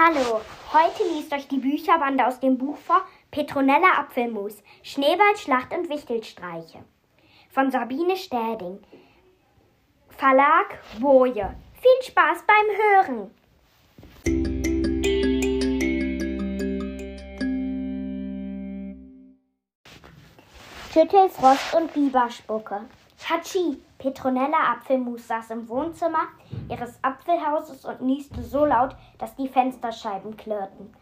Hallo, heute liest euch die Bücherbande aus dem Buch vor Petronella Apfelmus, Schneeballschlacht und Wichtelstreiche von Sabine Städing. Verlag Boje. Viel Spaß beim Hören. Schüttelfrost und Biberspucke. Hatschi! Petronella Apfelmus saß im Wohnzimmer ihres Apfelhauses und nieste so laut, dass die Fensterscheiben klirrten.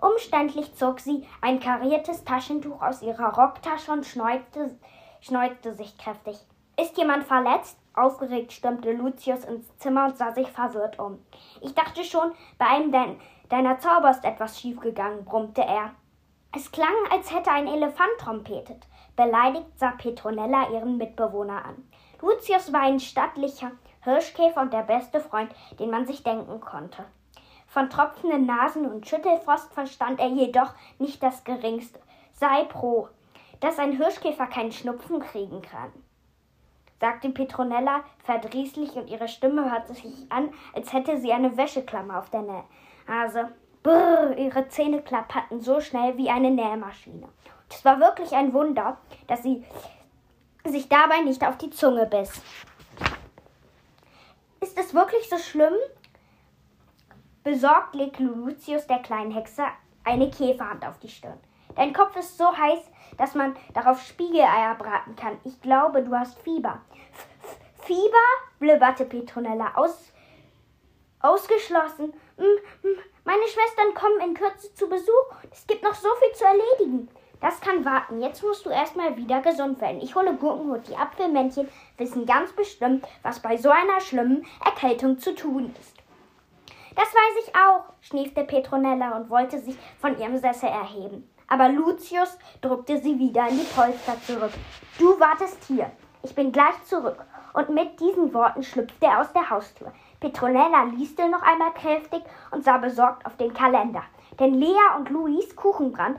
Umständlich zog sie ein kariertes Taschentuch aus ihrer Rocktasche und schneuzte, schneuzte sich kräftig. Ist jemand verletzt? Aufgeregt stürmte Lucius ins Zimmer und sah sich verwirrt um. Ich dachte schon, bei einem dein, deiner Zauber ist etwas schiefgegangen, brummte er. Es klang, als hätte ein Elefant trompetet. Beleidigt sah Petronella ihren Mitbewohner an. Lucius war ein stattlicher Hirschkäfer und der beste Freund, den man sich denken konnte. Von tropfenden Nasen und Schüttelfrost verstand er jedoch nicht das geringste. Sei pro, dass ein Hirschkäfer keinen Schnupfen kriegen kann, sagte Petronella verdrießlich und ihre Stimme hörte sich an, als hätte sie eine Wäscheklammer auf der Nase. Brrr, ihre Zähne klapperten so schnell wie eine Nähmaschine. Es war wirklich ein Wunder, dass sie sich dabei nicht auf die Zunge biss. Ist es wirklich so schlimm? Besorgt legte Lucius der kleinen Hexe eine Käferhand auf die Stirn. Dein Kopf ist so heiß, dass man darauf Spiegeleier braten kann. Ich glaube, du hast Fieber. F Fieber? blibberte Petronella aus, ausgeschlossen. Meine Schwestern kommen in Kürze zu Besuch. Es gibt noch so viel zu erledigen. Das kann warten. Jetzt musst du erstmal wieder gesund werden. Ich hole Gurkenhut. Die Apfelmännchen wissen ganz bestimmt, was bei so einer schlimmen Erkältung zu tun ist. Das weiß ich auch, schniefte Petronella und wollte sich von ihrem Sessel erheben. Aber Lucius drückte sie wieder in die Polster zurück. Du wartest hier. Ich bin gleich zurück. Und mit diesen Worten schlüpfte er aus der Haustür. Petronella lieste noch einmal kräftig und sah besorgt auf den Kalender. Denn Lea und Luis Kuchenbrand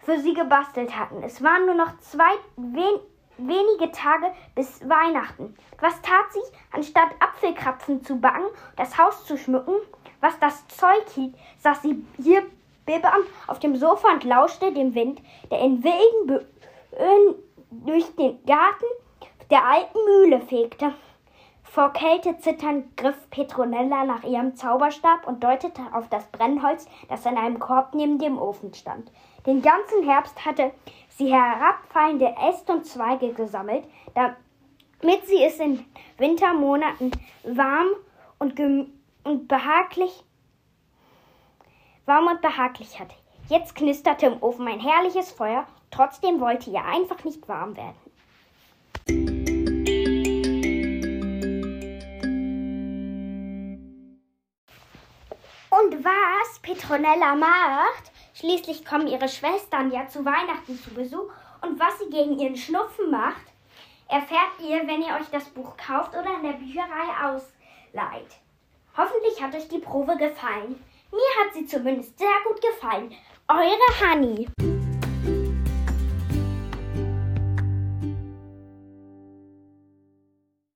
für sie gebastelt hatten. Es waren nur noch zwei wen, wenige Tage bis Weihnachten. Was tat sie? Anstatt Apfelkrapfen zu backen, das Haus zu schmücken, was das Zeug hielt, saß sie hier bibbernd auf dem Sofa und lauschte dem Wind, der in wilden Böen durch den Garten der alten Mühle fegte. Vor Kälte zitternd griff Petronella nach ihrem Zauberstab und deutete auf das Brennholz, das in einem Korb neben dem Ofen stand. Den ganzen Herbst hatte sie herabfallende Äste und Zweige gesammelt, damit sie es in Wintermonaten warm und, und behaglich warm und behaglich hatte. Jetzt knisterte im Ofen ein herrliches Feuer, trotzdem wollte ihr einfach nicht warm werden. Was Petronella macht, schließlich kommen ihre Schwestern ja zu Weihnachten zu Besuch, und was sie gegen ihren Schnupfen macht, erfährt ihr, wenn ihr euch das Buch kauft oder in der Bücherei ausleiht. Hoffentlich hat euch die Probe gefallen. Mir hat sie zumindest sehr gut gefallen. Eure Honey.